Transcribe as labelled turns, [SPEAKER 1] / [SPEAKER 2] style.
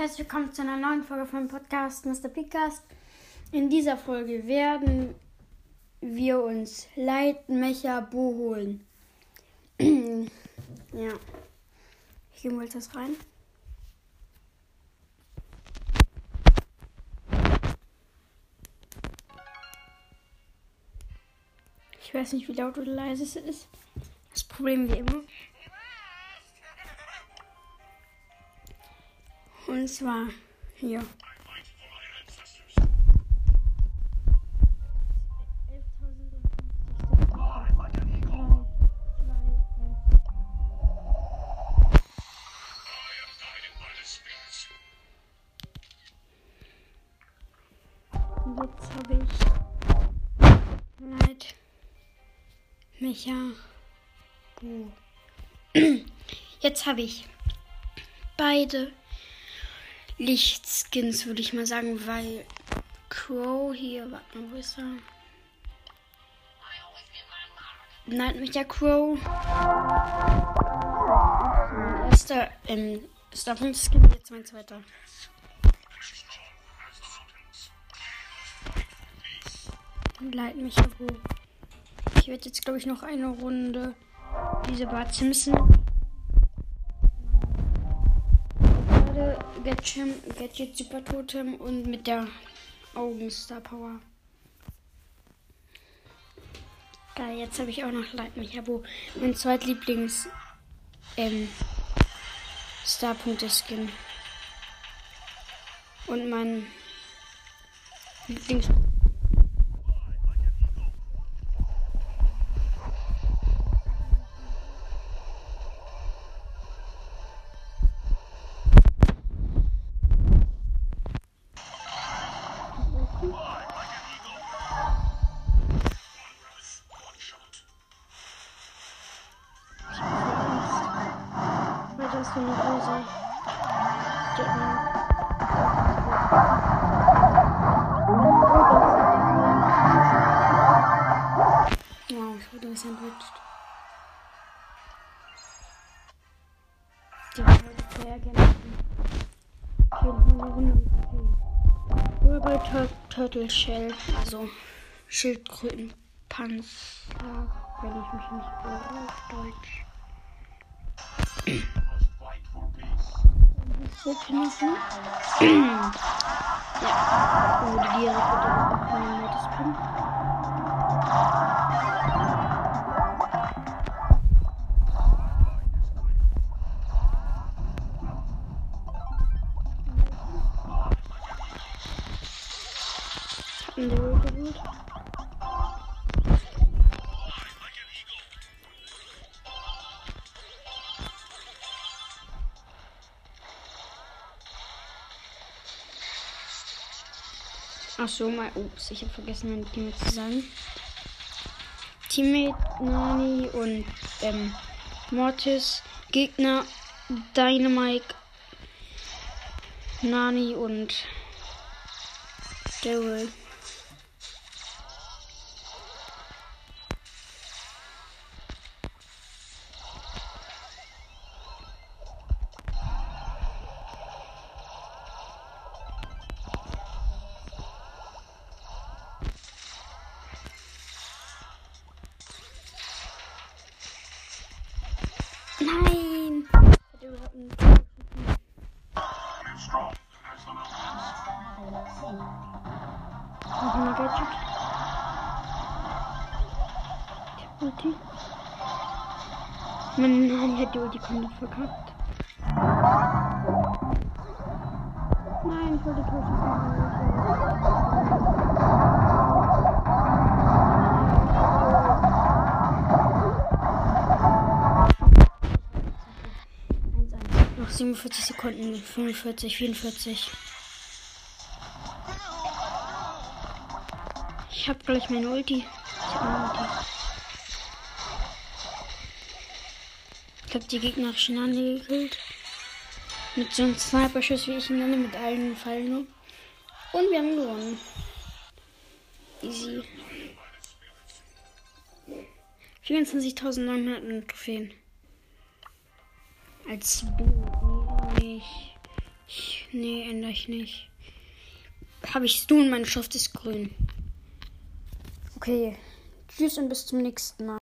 [SPEAKER 1] herzlich willkommen zu einer neuen Folge vom Podcast Mr. Podcast. In dieser Folge werden wir uns Leitmecher Bo holen. ja. Ich gehe mal das rein. Ich weiß nicht, wie laut oder leise es ist. Das Problem wie immer. Und zwar hier. Jetzt habe ich Leid Mecha. Jetzt habe ich beide Lichtskins, würde ich mal sagen, weil Crow hier, warte mal, wo ist er? Nein, mich der Crow. Erster, ähm, Starpunkt Skin, jetzt mein zweiter. Leit mich wo. Ich werde jetzt, glaube ich, noch eine Runde diese Bart Simpson Gadget, Gadget Super Totem und mit der Augenstar Power. Geil, jetzt habe ich auch noch Light mich Abo. Mein zweitlieblings ähm, Starpunkte Skin. Und mein Lieblings das für eine Hose? Wow, ich wurde gesandwiched. Die ich sehr gerne Okay, noch eine Runde. Okay. Urban Tur Turtle Shell, also Schildkrötenpanzer, wenn ich mich nicht irre auf Deutsch. So genießen. ja. Die direkt mit dem nettes Pin. Ach so, mal. Ups, ich habe vergessen, mein Teammate zu sagen. Teammate Nani und ähm, Mortis. Gegner Dynamite, Nani und Daryl. Noch ein Gadget. Ich hab Ulti. Mein Handy hat die Ulti komplett verkackt. Nein, ich wollte tot Noch 47 Sekunden, 45, 44. Ich hab gleich meine Ulti. Ich hab meine Ulti. Ich hab die gegnerischen Hande gekillt. Mit so einem Sniper-Schuss, wie ich ihn nenne, mit allen Fallen. Und wir haben gewonnen. Easy. 24.900 Trophäen. Als Bo. Nee, ändere ich nicht. Habe ich du und meine Schrift ist grün. Okay. Tschüss und bis zum nächsten Mal.